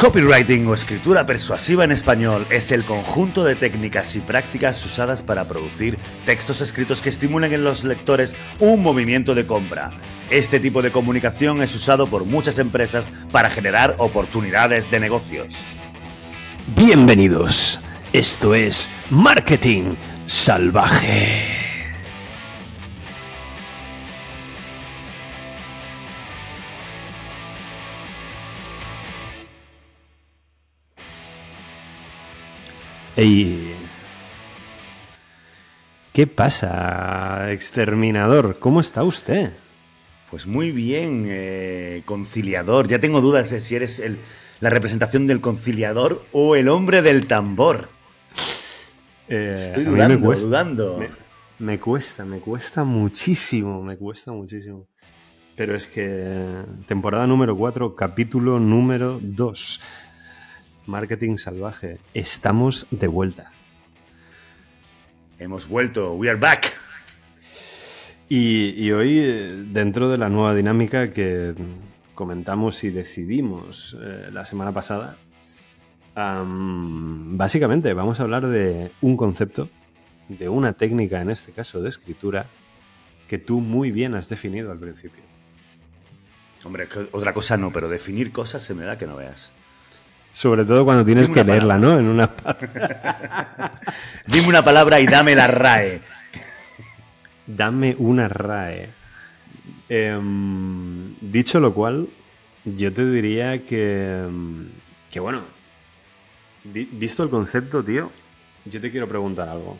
Copywriting o escritura persuasiva en español es el conjunto de técnicas y prácticas usadas para producir textos escritos que estimulen en los lectores un movimiento de compra. Este tipo de comunicación es usado por muchas empresas para generar oportunidades de negocios. Bienvenidos. Esto es Marketing Salvaje. Ey. ¿Qué pasa, exterminador? ¿Cómo está usted? Pues muy bien, eh, conciliador. Ya tengo dudas de si eres el, la representación del conciliador o el hombre del tambor. Eh, Estoy dudando, me cuesta, dudando. Me, me cuesta, me cuesta muchísimo, me cuesta muchísimo. Pero es que temporada número 4, capítulo número 2. Marketing salvaje. Estamos de vuelta. Hemos vuelto, we are back. Y, y hoy, eh, dentro de la nueva dinámica que comentamos y decidimos eh, la semana pasada, am, básicamente vamos a hablar de un concepto, de una técnica, en este caso de escritura, que tú muy bien has definido al principio. Hombre, que otra cosa no, pero definir cosas se me da que no veas. Sobre todo cuando tienes Dime que leerla, ¿no? En una... Dime una palabra y dame la RAE. Dame una RAE. Em, dicho lo cual, yo te diría que, em, que bueno, visto el concepto, tío, yo te quiero preguntar algo.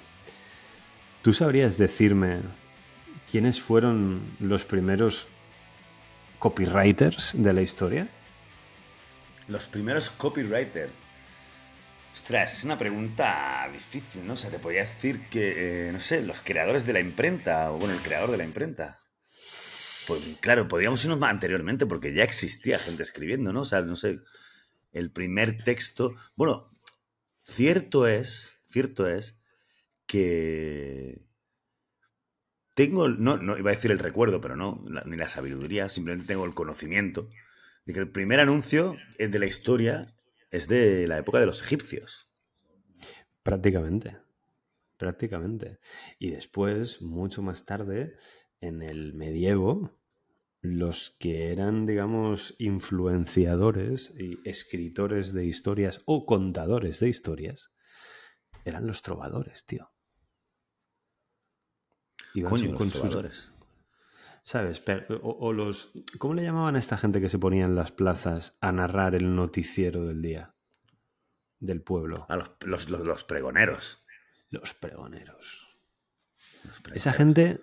¿Tú sabrías decirme quiénes fueron los primeros copywriters de la historia? Los primeros copywriters. Ostras, es una pregunta difícil, ¿no? O sea, te podría decir que, eh, no sé, los creadores de la imprenta, o bueno, el creador de la imprenta. Pues claro, podríamos irnos más anteriormente porque ya existía gente escribiendo, ¿no? O sea, no sé, el primer texto. Bueno, cierto es, cierto es que tengo, no, no iba a decir el recuerdo, pero no, ni la sabiduría, simplemente tengo el conocimiento de que el primer anuncio de la historia es de la época de los egipcios. Prácticamente. Prácticamente. Y después, mucho más tarde, en el medievo, los que eran, digamos, influenciadores y escritores de historias o contadores de historias, eran los trovadores, tío. Iban Coño, los sus- trovadores. ¿Sabes? O, o los. ¿Cómo le llamaban a esta gente que se ponía en las plazas a narrar el noticiero del día? Del pueblo. A los, los- los- los pregoneros. Los pregoneros. Esa gente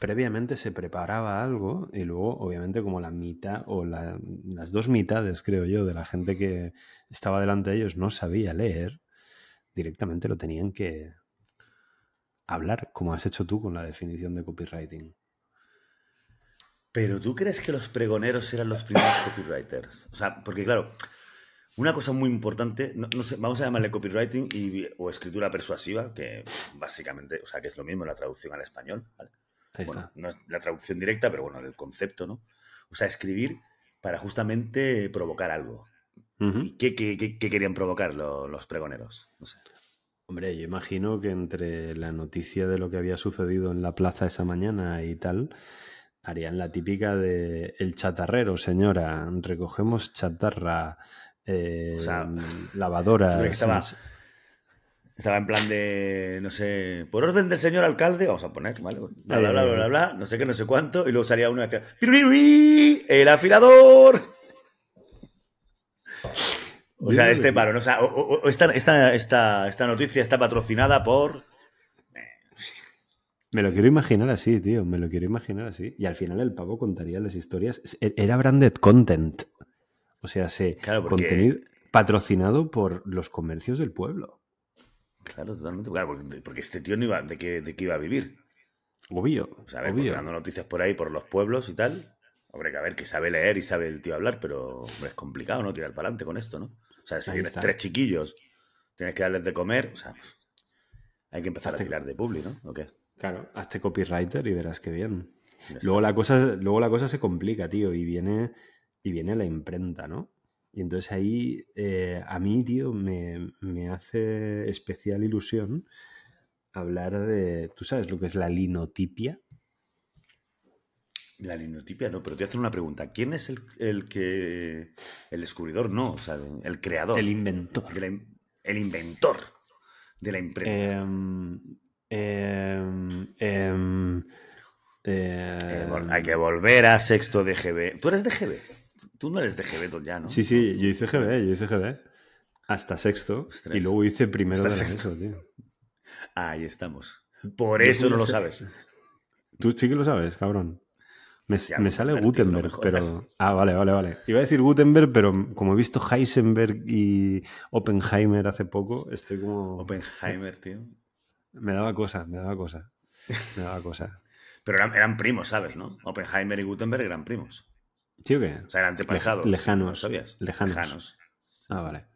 previamente se preparaba algo y luego, obviamente, como la mitad o la- las dos mitades, creo yo, de la gente que estaba delante de ellos no sabía leer, directamente lo tenían que hablar, como has hecho tú con la definición de copywriting. Pero ¿tú crees que los pregoneros eran los primeros copywriters? O sea, porque claro, una cosa muy importante, no, no sé, vamos a llamarle copywriting y, o escritura persuasiva, que básicamente, o sea, que es lo mismo la traducción al español, ¿vale? Ahí Bueno, está. no es la traducción directa, pero bueno, el concepto, ¿no? O sea, escribir para justamente provocar algo. ¿Y qué, qué- qué- qué querían provocar lo- los pregoneros? No sé. Hombre, yo imagino que entre la noticia de lo que había sucedido en la plaza esa mañana y tal, harían la típica de el chatarrero, señora, recogemos chatarra, eh, O sea, ¿tú lavadoras. crees que estaba, estaba en plan de, no sé, por orden del señor alcalde, vamos a poner, ¿vale? Bla, bla, bla, bla, bla, bla, no sé qué, no sé cuánto, y luego salía uno y decía, "Pirurirí, el afilador. O sea, este paro, ¿no? O sea, o- o- o esta, esta, esta, esta noticia está patrocinada por... Me lo quiero imaginar así, tío, me lo quiero imaginar así. Y al final el pavo contaría las historias. Era branded content. O sea, se Claro, porque- contenido patrocinado por los comercios del pueblo. Claro, totalmente, claro, porque, porque este tío no iba, ¿de qué, de qué iba a vivir? Obvio. O sea, a ver, porque obvio. dando noticias por ahí, por los pueblos y tal. Hombre, que a ver, que sabe leer y sabe el tío hablar, pero hombre, es complicado, ¿no? Tirar para adelante con esto, ¿no? O sea, si Ahí tienes está. tres chiquillos, tienes que darles de comer, o sea, hay que empezar a tirar de publi, ¿no? ¿O qué? Claro, hazte copywriter y verás qué bien. Luego la, cosa, luego la cosa se complica, tío, y viene, y viene la imprenta, ¿no? Y entonces ahí eh, a mí, tío, me, me hace especial ilusión hablar de. ¿Tú sabes lo que es la linotipia? La linotipia no, pero te voy a hacer una pregunta. ¿Quién es el, el que. El descubridor? No, o sea, el creador. El inventor. im- el inventor de la imprenta. Em, em, em, Eh, em, hay que volver a sexto de GB. ¿Tú eres de GB? Tú no eres de GB ya, ¿no? Sí, sí, yo hice GB, yo hice GB. Hasta sexto. Ostras. Y luego hice primero Hasta de la sexto. Tío. Ahí estamos. Por eso no lo sabes. Tú sí que lo sabes, cabrón. Me, Ya, me sale Gutenberg, no me pero... Ah, vale, vale, vale. Iba a decir Gutenberg, pero como he visto Heisenberg y Oppenheimer hace poco, estoy como... Oppenheimer, tío. Me daba cosa, me daba cosa. Me daba cosa. Pero eran, eran primos, ¿sabes? ¿no? Oppenheimer y Gutenberg eran primos. ¿Sí o qué? O sea, eran antepasados. Lej- lejanos, ¿No sabías? lejanos. Sí, Ah, sí. vale.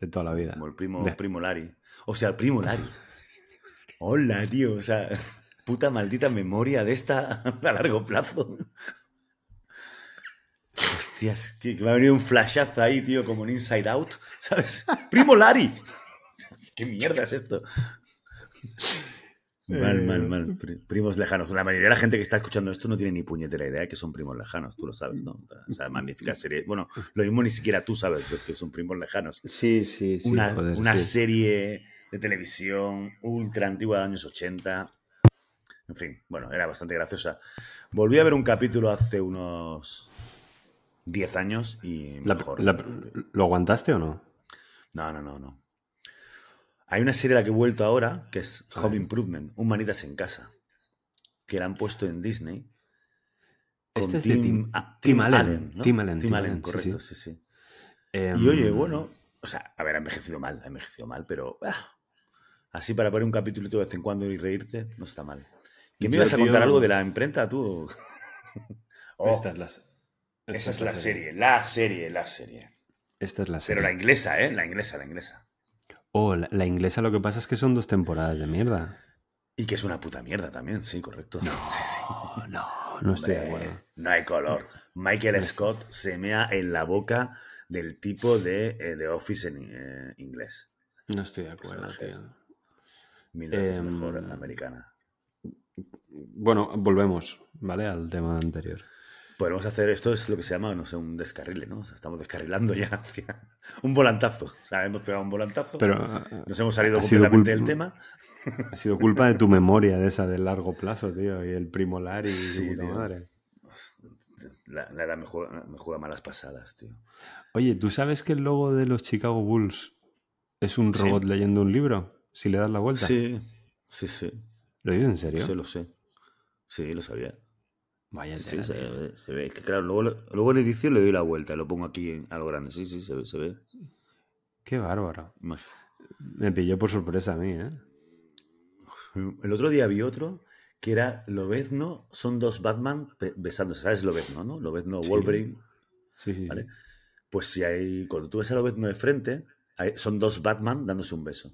De toda la vida. Como el primo, De- primo Lari. O sea, el primo Lari. Hola, tío. O sea, puta maldita memoria de esta a largo plazo. Hostias, que, me ha venido un flashazo ahí, tío, como en Inside Out. ¿Sabes? ¡Primo Lari! ¿Qué mierda es esto? Mal, mal, Eh, mal. Pri- Primos lejanos. La mayoría de la gente que está escuchando esto no tiene ni puñetera idea de que son primos lejanos. Tú lo sabes, ¿no? O sea, magnífica serie. Bueno, lo mismo ni siquiera tú sabes que son primos lejanos Sí, sí, sí. una, joder, una sí. serie de televisión ultra antigua de años 80. En fin, bueno, era bastante graciosa. Volví a ver un capítulo hace unos 10 años y La- mejor. la- ¿Lo aguantaste o no? No, no, no, no. Hay una serie a la que he vuelto ahora, que es Home. Improvement, Un Manitas en Casa, que la han puesto en Disney. con Este es de Tim- ah, Tim Allen, ¿no? Tim Allen, Tim Allen, correcto, sí. sí, sí. Em, Y oye, bueno, o sea, a ver, ha envejecido mal, ha envejecido mal, pero ah, así para poner un capítulo de vez en cuando y reírte, no está mal. ¿Que me ibas a contar tío- algo de la imprenta, tú? Oh, Esta es la, esta esa es la serie, la serie, la serie. Esta es la serie. Pero la inglesa, ¿eh? La inglesa, la inglesa. Oh, la, la inglesa lo que pasa es que son dos temporadas de mierda. Y que es una puta mierda también, sí, correcto. Sí, sí. No, no estoy de acuerdo. no hay color. Michael Scott se mea en la boca del tipo de eh, The Office en eh, inglés. No estoy de acuerdo, tío. Mil veces Em, mejor en la americana. Bueno, volvemos, ¿vale? Al tema anterior. Podemos hacer esto, es lo que se llama, no sé, un descarrile, ¿no? O sea, estamos descarrilando ya hacia un volantazo. O sea, hemos pegado un volantazo. Pero nos hemos salido completamente del tema. ha sido culpa de tu memoria, de esa de largo plazo, tío. Y el primo Larry y Sí, puta madre. La, la edad me juega, me juega malas pasadas, tío. Oye, ¿tú sabes que el logo de los Chicago Bulls es un Sí. robot leyendo un libro? Si le das la vuelta. Sí, sí, sí. ¿Lo dices en serio? Sí, lo sé. Sí, lo sabía. Vaya Sí, se tío. ve, se ve. Es que claro, luego, luego en edición le doy la vuelta lo pongo aquí en algo grande. Sí, sí, se ve, se ve. Qué bárbaro. Me pilló por sorpresa a mí, ¿eh? El otro día vi otro que era Lobezno, son dos Batman be- besándose. ¿Sabes Lobezno, no? Lobezno, Sí. Wolverine. Sí, sí, sí. ¿vale? Pues si hay, cuando tú ves a Lobezno de frente, hay- son dos Batman dándose un beso.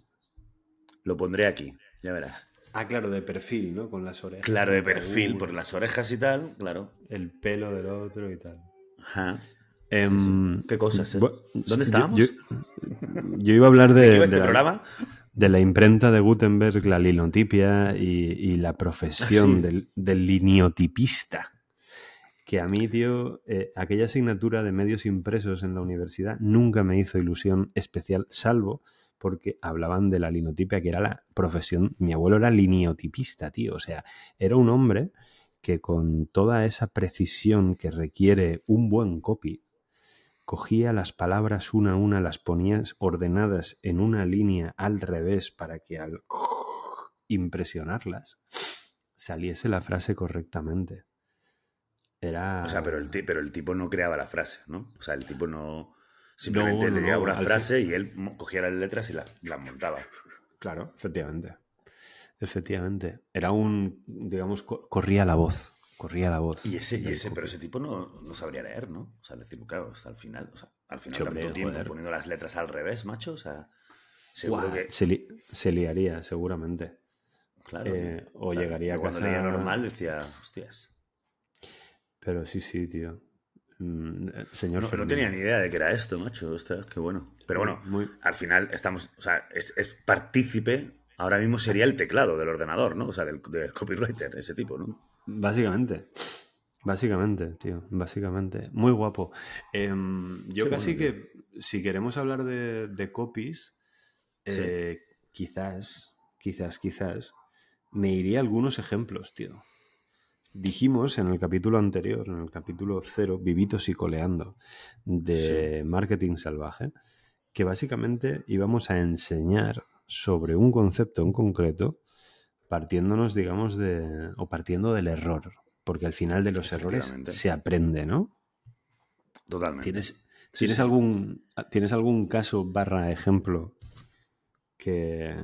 Lo pondré aquí, ya verás. Ah, claro, de perfil, ¿no? Con las orejas. Claro, de Uh, perfil, por las orejas y tal, claro. El pelo del otro y tal. Ajá. Em, ¿Qué cosas, eh? ¿Dónde yo- estábamos? Yo, yo iba a hablar de, ¿Qué va de este la, de la imprenta de Gutenberg, la linotipia y, y la profesión Ah, sí. del, del liniotipista. Que a mí, tío, eh, aquella asignatura de medios impresos en la universidad nunca me hizo ilusión especial, salvo porque hablaban de la linotipia, que era la profesión. Mi abuelo era liniotipista, tío. O sea, era un hombre que con toda esa precisión que requiere un buen copy, cogía las palabras una a una, las ponías ordenadas en una línea al revés para que al impresionarlas saliese la frase correctamente. Era... O sea, pero el, pero el tipo no creaba la frase, ¿no? O sea, el tipo no. Simplemente No, no, le llegaba no, una frase y él cogía las letras y la- las montaba. Claro, efectivamente. Efectivamente. Era un, digamos, co- corría la voz. Corría la voz. Y ese, y ese pero ese tipo no, no sabría leer, ¿no? O sea, decir, claro, hasta al final, o sea, al final tanto tiempo joder. poniendo las letras al revés, macho. O sea, seguro que. se, li- se liaría, seguramente. Claro. eh, tío, o claro. llegaría a Yo Cuando casa- leía normal decía, hostias. Pero sí, sí, tío. Mm, eh, señor no, no, tenía ni idea de que era esto, macho. Ostras, qué bueno. Pero bueno, Muy... al final estamos. O sea, es, es, partícipe. Ahora mismo sería el teclado del ordenador, ¿no? O sea, del, del copywriter, ese tipo, ¿no? Básicamente. Básicamente, tío. Básicamente. Muy guapo. Eh, yo qué casi bueno, que, si queremos hablar de, de copies, eh, sí. quizás, quizás, quizás, me iría algunos ejemplos, tío. Dijimos en el capítulo anterior, en el capítulo cero, Vivitos y Coleando, de sí. Marketing Salvaje, que básicamente íbamos a enseñar sobre un concepto en concreto, partiéndonos, digamos, de. o partiendo del error. Porque al final de los errores se aprende, ¿no? Totalmente. ¿Tienes, ¿tienes, sí, algún, ¿tienes algún caso barra ejemplo que,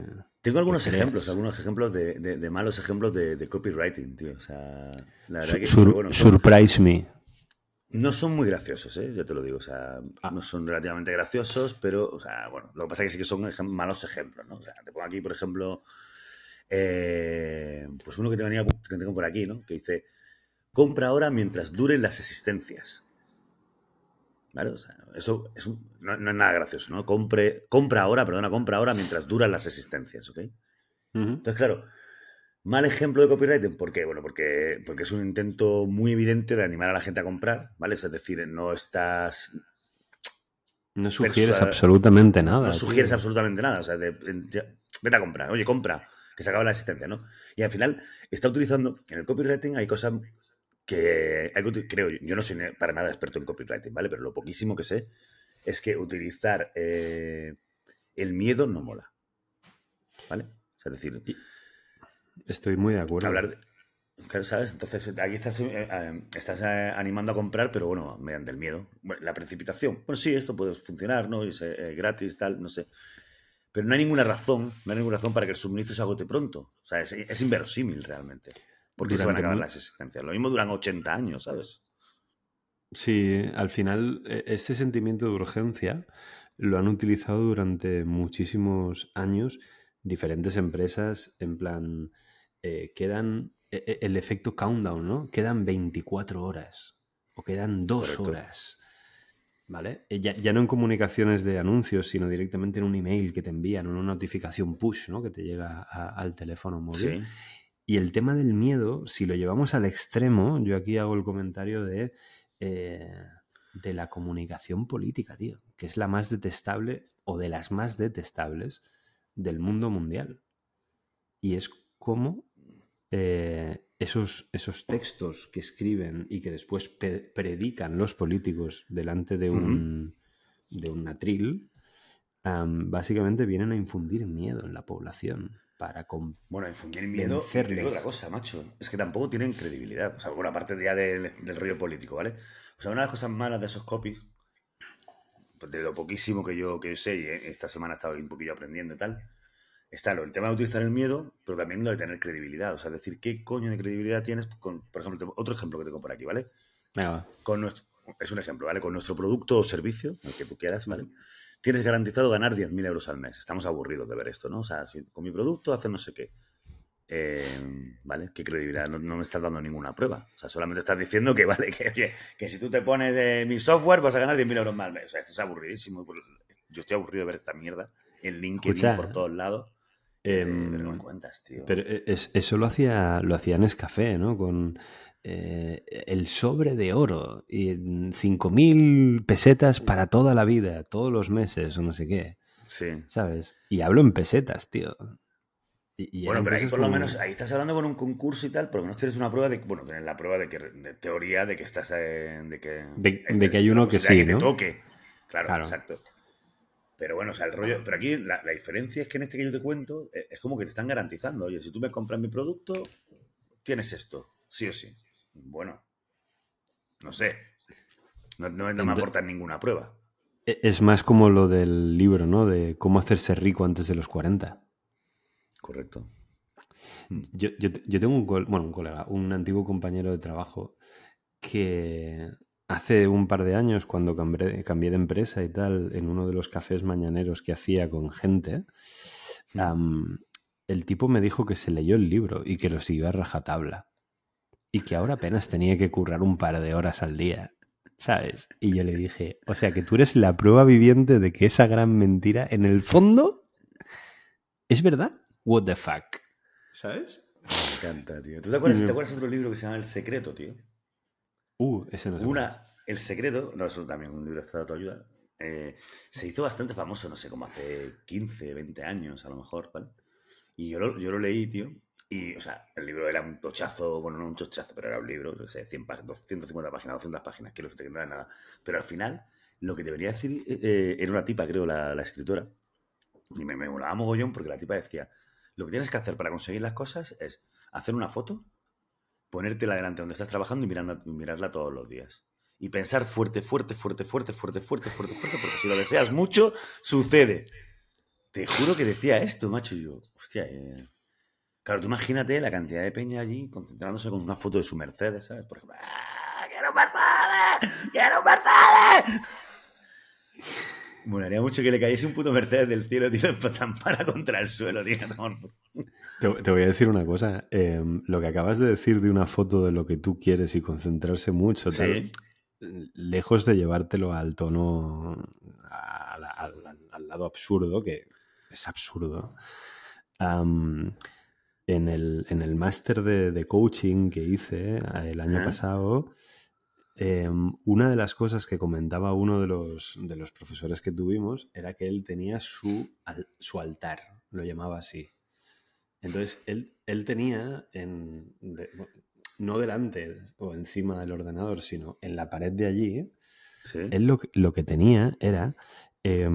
tengo algunos ejemplos, algunos ejemplos de, de, de malos ejemplos de, de, copywriting, tío. O sea, la verdad que Sur, bueno, son, surprise me. No son muy graciosos, ¿eh? Ya te lo digo. O sea, ah. no son relativamente graciosos, pero, o sea, bueno, lo que pasa es que sí que son malos ejemplos, ¿no? O sea, te pongo aquí, por ejemplo, eh, pues uno que te venía, que tengo por aquí, ¿no? Que dice, compra ahora mientras duren las existencias. ¿Vale? O sea, eso es un, no, no, es nada gracioso, ¿no? Compre, compra ahora, perdona, compra ahora mientras duran las existencias, ¿ok? Uh -huh. Entonces, claro, mal ejemplo de copywriting, ¿por qué? Bueno, porque, porque es un intento muy evidente de animar a la gente a comprar, ¿vale? Es decir, no estás... No sugieres absolutamente nada. No sugieres tío. absolutamente nada, o sea, de, de, vete a comprar, oye, compra, que se acaba la existencia, ¿no? Y al final está utilizando, en el copywriting hay cosas que creo, yo no soy para nada experto en copywriting, ¿vale? Pero lo poquísimo que sé es que utilizar eh, el miedo no mola. ¿Vale? O sea, es decir... Estoy muy de acuerdo. Hablar de, ¿Sabes? Entonces, aquí estás, eh, eh, estás animando a comprar, pero bueno, mediante el miedo. Bueno, la precipitación. Bueno, sí, esto puede funcionar, ¿no? Y es eh, gratis, tal, no sé. Pero no hay ninguna razón, no hay ninguna razón para que el suministro se agote pronto. O sea, es, es inverosímil realmente. Porque se van a acabar las existencias. Lo mismo duran 80 años, ¿sabes? Sí, al final este sentimiento de urgencia lo han utilizado durante muchísimos años diferentes empresas en plan, eh, quedan el efecto countdown, ¿no? Quedan 24 horas o quedan dos Correcto. horas. ¿Vale? Eh, ya, ya, no en comunicaciones de anuncios, sino directamente en un email que te envían, en una notificación push, ¿no? Que te llega a, al teléfono móvil. Sí. Y el tema del miedo, si lo llevamos al extremo, yo aquí hago el comentario de, eh, de la comunicación política, tío, que es la más detestable o de las más detestables del mundo mundial. Y es como eh, esos, esos textos que escriben y que después predican los políticos delante de un, uh -huh. de un atril, um, básicamente vienen a infundir miedo en la población para Bueno, infundir miedo digo otra cosa, macho. Es que tampoco tienen credibilidad. O sea, bueno, aparte ya del, del, rollo político, ¿vale? O sea, una de las cosas malas de esos copies, pues de lo poquísimo que yo, que yo sé, y esta semana he estado un poquillo aprendiendo y tal, está lo, el tema de utilizar el miedo, pero también lo de tener credibilidad. O sea, decir, ¿qué coño de credibilidad tienes? Con, por ejemplo, otro ejemplo que tengo por aquí, ¿vale? Ah. Con nuestro, es un ejemplo, ¿vale? Con nuestro producto o servicio, el que tú quieras, ¿vale? Tienes garantizado ganar 10.000 euros al mes. Estamos aburridos de ver esto, ¿no? O sea, si con mi producto hace no sé qué. Eh, ¿Vale? ¿Qué credibilidad? No, no, me estás dando ninguna prueba. O sea, solamente estás diciendo que, vale, que, oye, que si tú te pones de mi software vas a ganar 10.000 euros más al mes. O sea, esto es aburridísimo. Yo estoy aburrido de ver esta mierda en LinkedIn Escucha, por todos lados. Eh, pero no cuentas, tío. Pero es, eso lo hacía, lo hacía Nescafé, ¿no? Con eh, el sobre de oro y 5.000 pesetas para toda la vida, todos los meses o no sé qué. Sí. ¿Sabes? Y hablo en pesetas, tío. Y, y bueno, pero ahí por como... lo menos, ahí estás hablando con un concurso y tal, pero no tienes una prueba de, bueno, tienes la prueba de que, de teoría de que estás, eh, de que... De, de que hay uno que sí, que ¿no? te toque. Claro, claro, exacto. Pero bueno, o sea, el rollo. Pero aquí la, la, diferencia es que en este que yo te cuento es como que te están garantizando. Oye, si tú me compras mi producto, tienes esto, sí o sí. Bueno, no sé. No, no, no me aportan ninguna prueba. Es más como lo del libro, ¿no? De cómo hacerse rico antes de los 40. Correcto. Yo, yo, yo tengo un, bueno, un colega, un antiguo compañero de trabajo que Hace un par de años, cuando cambié, cambié, de empresa y tal, en uno de los cafés mañaneros que hacía con gente, um, el tipo me dijo que se leyó el libro y que lo siguió a rajatabla. Y que ahora apenas tenía que currar un par de horas al día. ¿sabes? Y yo le dije, o sea, que tú eres la prueba viviente de que esa gran mentira, en el fondo, es verdad. What the fuck, ¿sabes? Me encanta, tío. ¿Tú te acuerdas, ¿te acuerdas de otro libro que se llama El Secreto, tío? Uh, ese no es Una, El Secreto, no, eso también un libro de ayuda. Eh, se hizo bastante famoso, no sé, como hace 15, 20 años a lo mejor, ¿vale? Y yo lo, yo lo leí, tío, y, o sea, el libro era un tochazo, bueno, no un tochazo, pero era un libro, no sé, 100 páginas, 250 páginas, 200 páginas, quiero decir que no era nada. Pero al final, lo que te venía a decir eh, era una tipa, creo, la, la escritora, y me, me molaba mogollón porque la tipa decía, lo que tienes que hacer para conseguir las cosas es hacer una foto, ponértela delante donde estás trabajando y mirarla, mirarla todos los días. Y pensar fuerte, fuerte, fuerte, fuerte, fuerte, fuerte, fuerte, fuerte, porque si lo deseas mucho, sucede. Te juro que decía esto, macho, yo, hostia, eh, Claro, tú imagínate la cantidad de peña allí concentrándose con una foto de su Mercedes, ¿sabes? Por ejemplo, ¡Ah, ¡Quiero Mercedes! ¡Quiero Mercedes! Molaría mucho que le cayese un puto Mercedes del cielo, tío, para contra el suelo, tío. Te, te, voy a decir una cosa. Eh, lo que acabas de decir de una foto de lo que tú quieres y concentrarse mucho, tal, ¿Sí? lejos de llevártelo al tono, al, al, al, lado absurdo, que es absurdo. Um, en el, en el máster de, de, coaching que hice eh, el año pasado, eh, una de las cosas que comentaba uno de los, de los, profesores que tuvimos era que él tenía su, su altar, lo llamaba así. Entonces, él, él tenía, en, de, no delante o encima del ordenador, sino en la pared de allí, ¿Sí? él lo, lo, que tenía era, eh,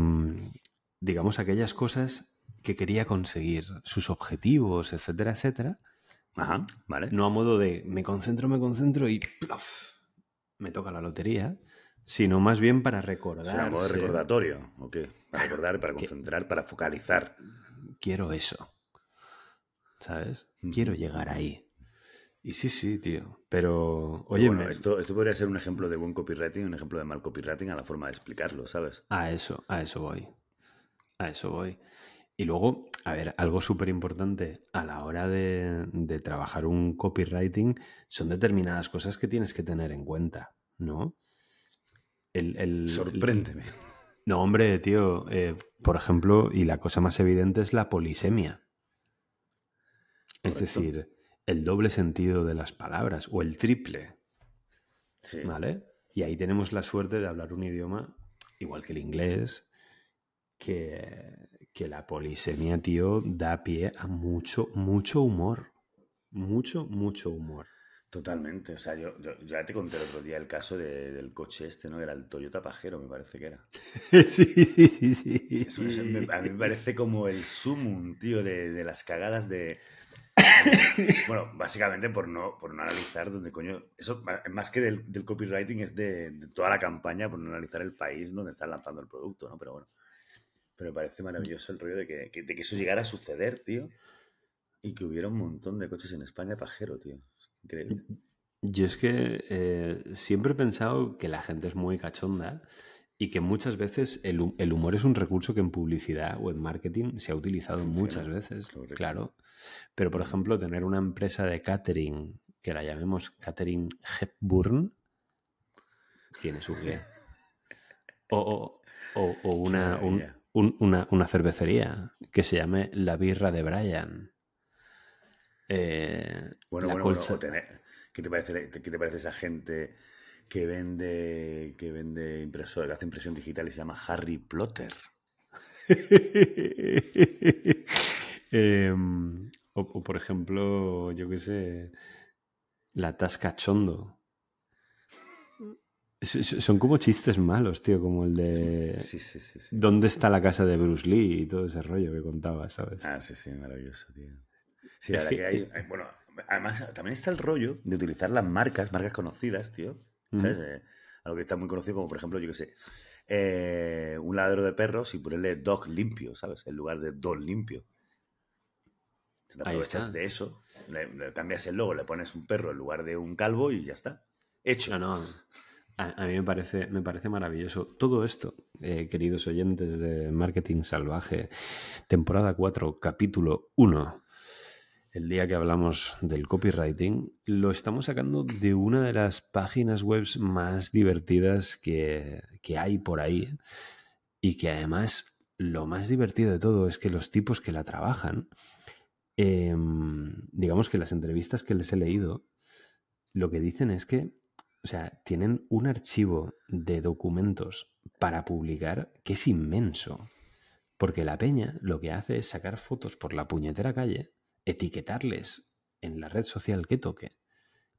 digamos, aquellas cosas que quería conseguir, sus objetivos, etcétera, etcétera. Ajá, vale. No a modo de me concentro, me concentro y ¡plof! Me toca la lotería, sino más bien para recordar. O sea, recordatorio, ¿o qué? Para recordar, para concentrar, que... para focalizar. Quiero eso. ¿Sabes? Mm. Quiero llegar ahí. Y sí, sí, tío. Pero, oye. Bueno, esto, esto podría ser un ejemplo de buen copywriting, un ejemplo de mal copywriting a la forma de explicarlo, ¿sabes? A eso, a eso voy. A eso voy. Y luego, a ver, algo súper importante a la hora de, de, trabajar un copywriting son determinadas cosas que tienes que tener en cuenta, ¿no? El, el, Sorpréndeme. El, no, hombre, tío, eh, por ejemplo, y la cosa más evidente es la polisemia. Es decir, el doble sentido de las palabras o el triple. Sí. ¿Vale? Y ahí tenemos la suerte de hablar un idioma igual que el inglés, que, que la polisemia, tío, da pie a mucho, mucho humor. Mucho, mucho humor. Totalmente. O sea, yo, yo ya te conté el otro día el caso de, del coche este, ¿no? Que era el Toyota Pajero, me parece que era. sí, sí, sí, sí. Eso, eso me, a mí me parece como el sumum, tío, de, de las cagadas de... bueno, básicamente por no, por no analizar dónde coño... Eso, más que del, del copywriting, es de, de, toda la campaña, por no analizar el país donde están lanzando el producto, ¿no? Pero bueno. Pero me parece maravilloso el rollo de que, de que eso llegara a suceder, tío. Y que hubiera un montón de coches en España pajero, tío. Es increíble. Yo es que eh, siempre he pensado que la gente es muy cachonda y que muchas veces el, el, humor es un recurso que en publicidad o en marketing se ha utilizado Funciona, muchas veces. Correcto. Claro. Pero, por ejemplo, tener una empresa de catering, que la llamemos Catering Hepburn, tiene su qué. O, o, o, o una, un, un, una, una, cervecería que se llame La Birra de Brian. Eh, bueno, bueno, colcha... bueno tener, ¿qué, te parece, ¿qué te parece esa gente que vende que vende impresora, que hace impresión digital y se llama Harry Plotter? eh, o, o, por ejemplo, yo qué sé, la Tasca Chondo. Son como chistes malos, tío, como el de... Sí, sí, sí, sí, ¿Dónde está la casa de Bruce Lee? Y todo ese rollo que contaba, ¿sabes? Ah, sí, sí, maravilloso, tío. Sí, la verdad que hay, hay, Bueno, además también está el rollo de utilizar las marcas, marcas conocidas, tío. ¿Sabes? Mm. Eh, algo que está muy conocido como, por ejemplo, yo qué sé, eh, un ladro de perros y ponerle dog limpio, ¿sabes? En lugar de dog limpio. Te aprovechas de eso, le, le cambias el logo, le pones un perro en lugar de un calvo y ya está. Hecho. No, no. A, mí me parece, me parece maravilloso. Todo esto, eh, queridos oyentes de Marketing Salvaje, temporada 4, capítulo 1. el día que hablamos del copywriting, lo estamos sacando de una de las páginas web más divertidas que, que hay por ahí y que además lo más divertido de todo es que los tipos que la trabajan, em, digamos que las entrevistas que les he leído, lo que dicen es que, o sea, tienen un archivo de documentos para publicar que es inmenso. Porque la peña lo que hace es sacar fotos por la puñetera calle etiquetarles en la red social que toque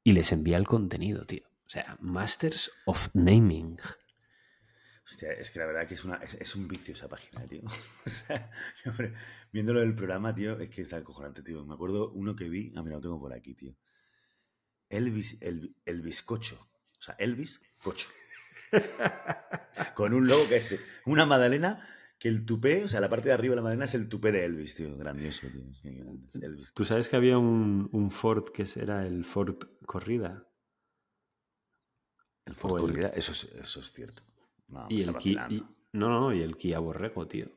y les envía el contenido, tío. O sea, Masters of Naming. Hostia, es que la verdad que es, una, es, un vicio esa página, tío. O sea, hombre, viéndolo del programa, tío, es que es acojonante, tío. Me acuerdo uno que vi, ah, mira, lo tengo por aquí, tío. Elvis, el, el bizcocho. O sea, Elvis Cocho. Con un logo que es una magdalena que el tupé, o sea, la parte de arriba de la madera es el tupé de Elvis, tío. Grandioso, tío. ¿Tú sabes que había un, un, Ford que era el Ford Corrida? El Ford Corrida, eso, es, eso es cierto. No, y el Kia, no, no, y el Kia Borrego, tío.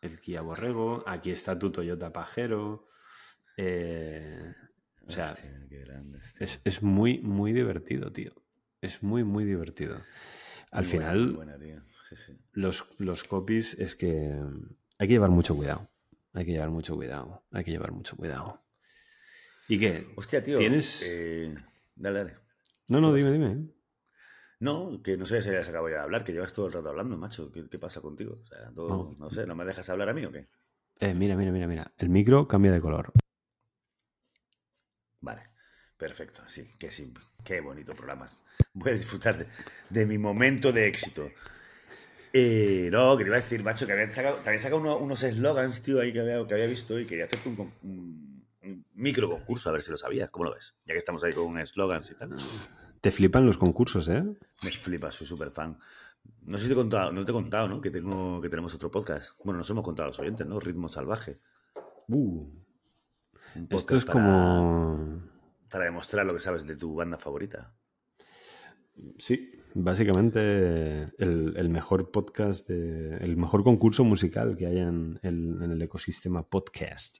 El Kia Borrego, aquí está tu Toyota Pajero. Eh, o sea, es, es, muy, muy divertido, tío. Es muy, muy divertido. Al final, los, los copies es que hay que llevar mucho cuidado. Hay que llevar mucho cuidado. Hay que llevar mucho cuidado. ¿Y qué? Hostia, tío. ¿Tienes. Eh, dale, dale. No, no, dime, dime. No, que no sé si habías acabado ya de hablar, que llevas todo el rato hablando, macho. ¿Qué, pasa contigo? O sea, no. sé, ¿no me dejas hablar a mí o qué? Eh, mira, mira, mira, mira. El micro cambia de color. Vale, perfecto. Sí, qué simple. Qué bonito programa. Voy a disfrutar de mi momento de éxito. Eh, no, que te iba a decir, macho, que habían sacado, te habían sacado unos eslogans, tío, ahí que había, que había visto y quería hacerte un, micro concurso, a ver si lo sabías. ¿Cómo lo ves? Ya que estamos ahí con eslogans y tal. Te flipan los concursos, ¿eh? Me flipa, soy súper fan. No sé si te he contado, no te he contado, ¿no? Que, tengo, que tenemos otro podcast. Bueno, nos hemos contado a los oyentes, ¿no? Ritmo Salvaje. Uh. Esto es como... Para demostrar lo que sabes de tu banda favorita. Sí, básicamente el, mejor podcast, el mejor concurso musical que hay en el, ecosistema podcast.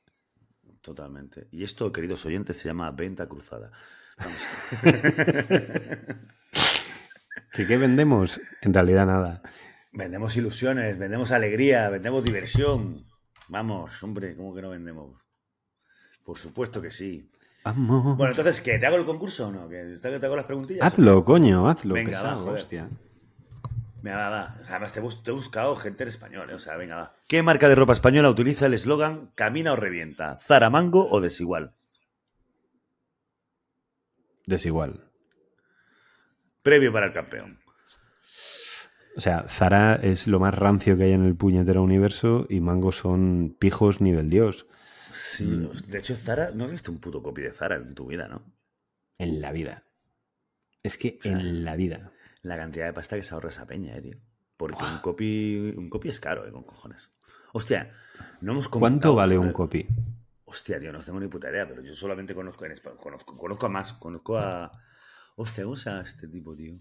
Totalmente. Y esto, queridos oyentes, se llama Venta Cruzada. ¿Qué, vendemos? En realidad nada. Vendemos ilusiones, vendemos alegría, vendemos diversión. Vamos, hombre, ¿cómo que no vendemos? Por supuesto que sí. Bueno, entonces, ¿qué? ¿Te hago el concurso o no? ¿Que te hago las preguntillas? Hazlo, coño, hazlo. Venga, va, hostia. Venga, va, va. Además, te, he buscado gente en español, ¿eh? O sea, venga, va. ¿Qué marca de ropa española utiliza el eslogan Camina o revienta? ¿Zara, Mango o Desigual? Desigual. Previo para el campeón. O sea, Zara es lo más rancio que hay en el puñetero universo y Mango son pijos nivel Dios. Sí, mm. de hecho, Zara, no has visto un puto copy de Zara en tu vida, ¿no? En la vida. Es que en la vida. La cantidad de pasta que se ahorra esa peña, eh, tío. Porque un copy, un copy es caro, eh, con cojones. Hostia, no hemos ¿Cuánto vale un copy? Hostia, tío, no tengo ni puta idea, pero yo solamente conozco en conozco, conozco a más, conozco a. Hostia, ¿cómo se llama este tipo, tío?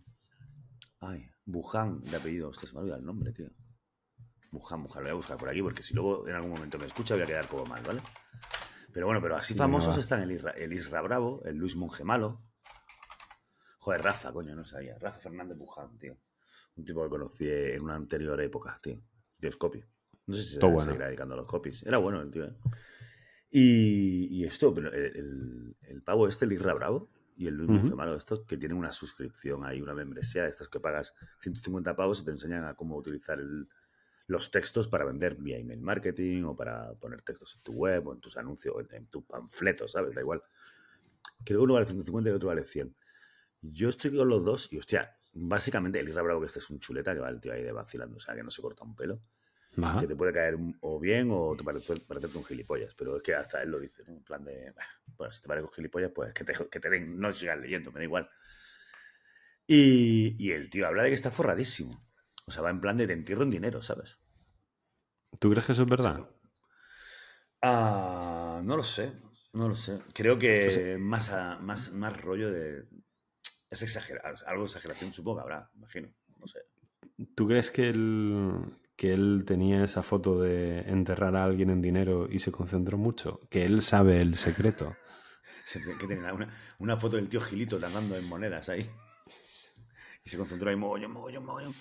Ay, Wuhan de apellido, hostia, se me ha olvidado el nombre, tío. Wuhan, Wuhan, lo voy a buscar por aquí, porque si luego en algún momento me escucha voy a quedar como mal, ¿vale? Pero bueno, pero así famosos están el Isra, el Isra Bravo, el Luis Monge Malo. Joder, Rafa, coño, no sabía. Rafa Fernández Buján, tío. Un tipo que conocí en una anterior época, tío. Dios copy. No sé si se bueno. seguirá dedicando a los copies. Era bueno el tío, ¿eh? Y, esto, pero el, el, pavo este, el Isra Bravo, y el Luis Monge Malo, estos que tienen una suscripción ahí, una membresía, estos que pagas 150 pavos y te enseñan a cómo utilizar el, los textos para vender vía email marketing o para poner textos en tu web o en tus anuncios, en, en tu panfleto, ¿sabes? Da igual. Creo que uno vale 150 y otro vale 100. Yo estoy con los dos y, hostia, básicamente el Isra Bravo que este es un chuleta que va el tío ahí de vacilando, o sea, que no se corta un pelo. Que te puede caer o bien o te parece, parecerte un gilipollas, pero es que hasta él lo dice, ¿no? En plan de, pues si te parece un gilipollas, pues que te, que te den, no sigas leyendo, me da igual. Y, y el tío habla de que está forradísimo. O sea, va en plan de te entierro en dinero, ¿sabes? ¿Tú crees que eso es verdad? Ah, no lo sé, no lo sé. Creo que pues, más, más, más rollo de... Es exagerado, algo de exageración supongo que habrá, imagino, no sé. ¿Tú crees que el, que él tenía esa foto de enterrar a alguien en dinero y se concentró mucho, que él sabe el secreto. que tenía una, una, foto del tío Gilito andando en monedas ahí. Y se concentró ahí, mogollón, mogollón, mogollón.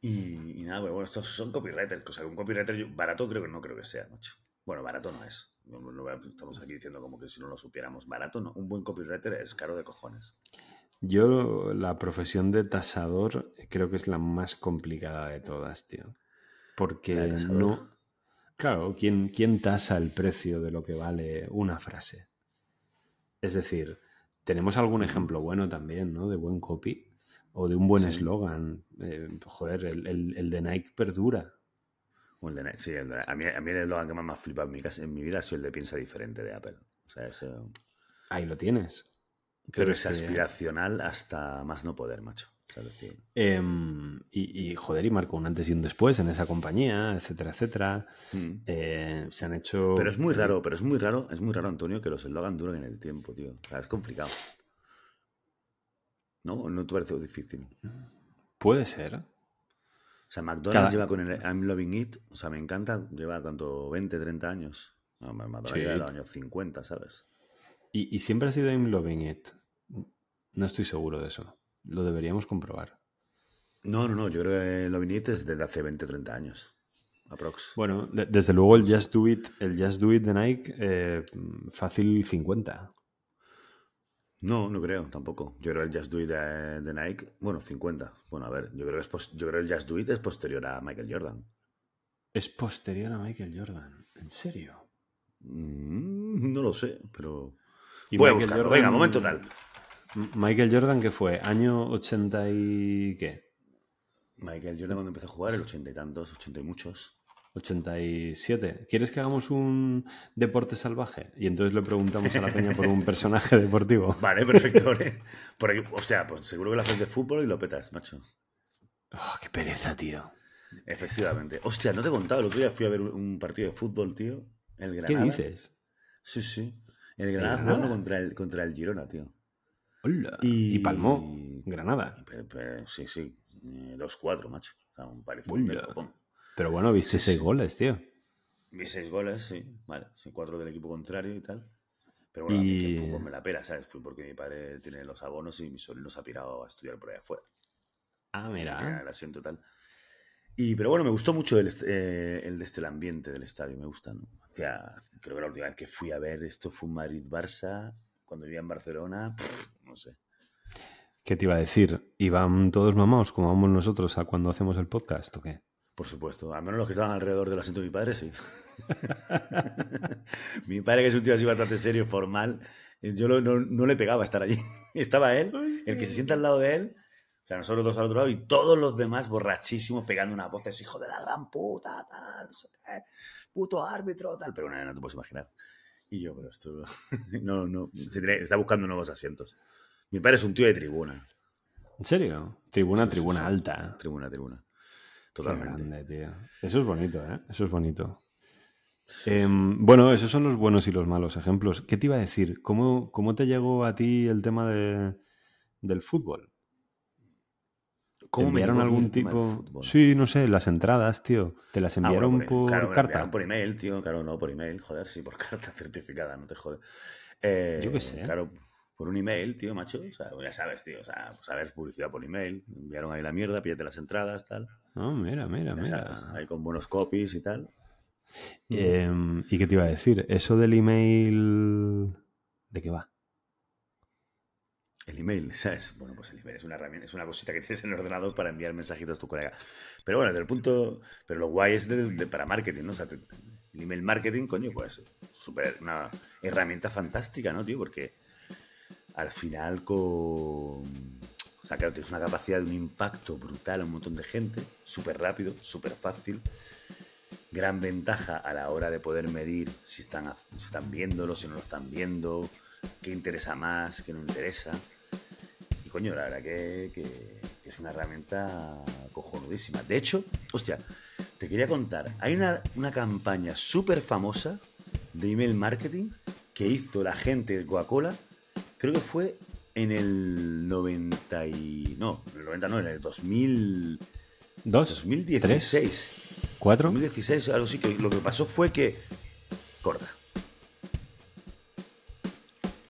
Y, y nada, pues bueno, estos son copywriters. O sea, un copywriter barato creo que no creo que sea, macho. Bueno, barato no es. estamos aquí diciendo como que si no lo supiéramos. Barato no. Un buen copywriter es caro de cojones. Yo la profesión de tasador creo que es la más complicada de todas, tío. Porque no... Claro, ¿quién, ¿quién tasa el precio de lo que vale una frase? Es decir, tenemos algún ejemplo bueno también, ¿no? De buen copy o de un buen eslogan. Eh, joder, el, el, de Nike perdura. el de Nike, sí, a, mí, a mí el eslogan que más me ha flipado en mi, en mi vida ha sido el de piensa diferente de Apple. O sea, eso... Ahí lo tienes. Pero es aspiracional hasta más no poder, macho. Em, y, joder, y marcó un antes y un después en esa compañía, etcétera, etcétera. Mm. Eh, se han hecho. Pero es muy raro, pero es muy raro, es muy raro, Antonio, que los eslogan duren en el tiempo, tío. O sea, es complicado. ¿No? ¿No te parece difícil? Puede ser. O sea, McDonald's lleva con el I'm Loving It, o sea, me encanta, lleva cuánto, 20, 30 años. No, McDonald's lleva los años 50, ¿sabes? ¿Y, ¿Y siempre ha sido I'm Loving It? No estoy seguro de eso. Lo deberíamos comprobar. No, no, no. Yo creo que lo viniste desde hace 20 o 30 años. Aprox. Bueno, desde luego el Just Do It, el Just Do It de Nike, eh, fácil 50. No, no creo tampoco. Yo creo que el Just Do It de, Nike, bueno, 50. Bueno, a ver, yo creo, que es yo creo que el Just Do It es posterior a Michael Jordan. Es posterior a Michael Jordan, ¿en serio? Mm, no lo sé, pero... Voy a buscarlo. Venga, momento tal. Michael Jordan, ¿qué fue? ¿Año 80 y qué? Michael Jordan cuando empezó a jugar, el 80 y tantos, 80 y muchos. 87. ¿Quieres que hagamos un deporte salvaje? Y entonces le preguntamos a la peña por un personaje deportivo. Vale, perfecto. o sea, pues seguro que lo haces de fútbol y lo petas, macho. Oh, qué pereza, tío. Efectivamente. Hostia, no te he contado. El otro día fui a ver un partido de fútbol, tío. El Granada. ¿Qué dices? Sí, sí. El Granada jugando contra el, contra el Girona, tío. Y, palmó Granada. sí, sí. 2-4, eh, macho. O sea, un parecido Pero bueno, viste seis goles, tío. Vi seis goles, sí. Vale, sí, cuatro del equipo contrario y tal. Pero bueno, y... el fútbol me la pera, ¿sabes? Fui porque mi padre tiene los abonos y mi sobrino se ha pirado a estudiar por ahí afuera. Ah, mira. El asiento tal. Y, pero bueno, me gustó mucho el, eh, el, este, el ambiente del estadio, me gusta. ¿no? O sea, creo que la última vez que fui a ver esto fue un Madrid-Barça, cuando vivía en Barcelona, no sé. ¿Qué te iba a decir? ¿Iban todos mamados como vamos nosotros a cuando hacemos el podcast o qué? Por supuesto, al menos los que estaban alrededor del asiento de mi padre, sí. mi padre, que es un tío así bastante serio, formal, yo no, le pegaba estar allí. Estaba él, el que se sienta al lado de él, o sea, nosotros dos al otro lado, y todos los demás borrachísimos pegando unas voces, hijo de la gran puta, tal, no sé qué, puto árbitro, tal, pero no, no te puedes imaginar. Y yo, pero esto. no, no. está buscando nuevos asientos. Mi padre es un tío de tribuna. ¿En serio? Tribuna, tribuna alta. Tribuna, tribuna. Totalmente. Eso es bonito, ¿eh? Eso es bonito. Em, bueno, esos son los buenos y los malos ejemplos. ¿Qué te iba a decir? ¿Cómo, cómo te llegó a ti el tema de, del fútbol? ¿Cómo enviaron algún tipo? Sí, no sé, las entradas, tío. ¿Te las ah, enviaron por, carta? por email, tío. Claro, no, por email. Joder, sí, por carta certificada, no te jode. Eh, Yo qué sé. Claro, por un email, tío, macho. O sea, ya sabes, tío. O sea, sabes, publicidad por email. Enviaron ahí la mierda, pídete las entradas, tal. No, mira, mira, mira. ahí con buenos copies y tal. Em, ¿Y qué te iba a decir? Eso del email. ¿De qué va? El email, ¿sabes? Bueno, pues el email es una herramienta, es una cosita que tienes en el ordenador para enviar mensajitos a tu colega. Pero bueno, desde el punto. Pero lo guay es de, para marketing, ¿no? O sea, el email marketing, coño, pues súper una herramienta fantástica, ¿no, tío? Porque al final con. O sea, claro, tienes una capacidad de un impacto brutal a un montón de gente, súper rápido, súper fácil. Gran ventaja a la hora de poder medir si están, están viéndolo, si no lo están viendo, qué interesa más, qué no interesa. Y coño, la verdad que, es una herramienta cojonudísima. De hecho, hostia, te quería contar, hay una, campaña súper famosa de email marketing que hizo la gente de Coca-Cola, creo que fue en el 90 y... No, en el 90 no, en el 2000... dos, 2016. tres, cuatro. 2016, algo así que lo que pasó fue que. Corta.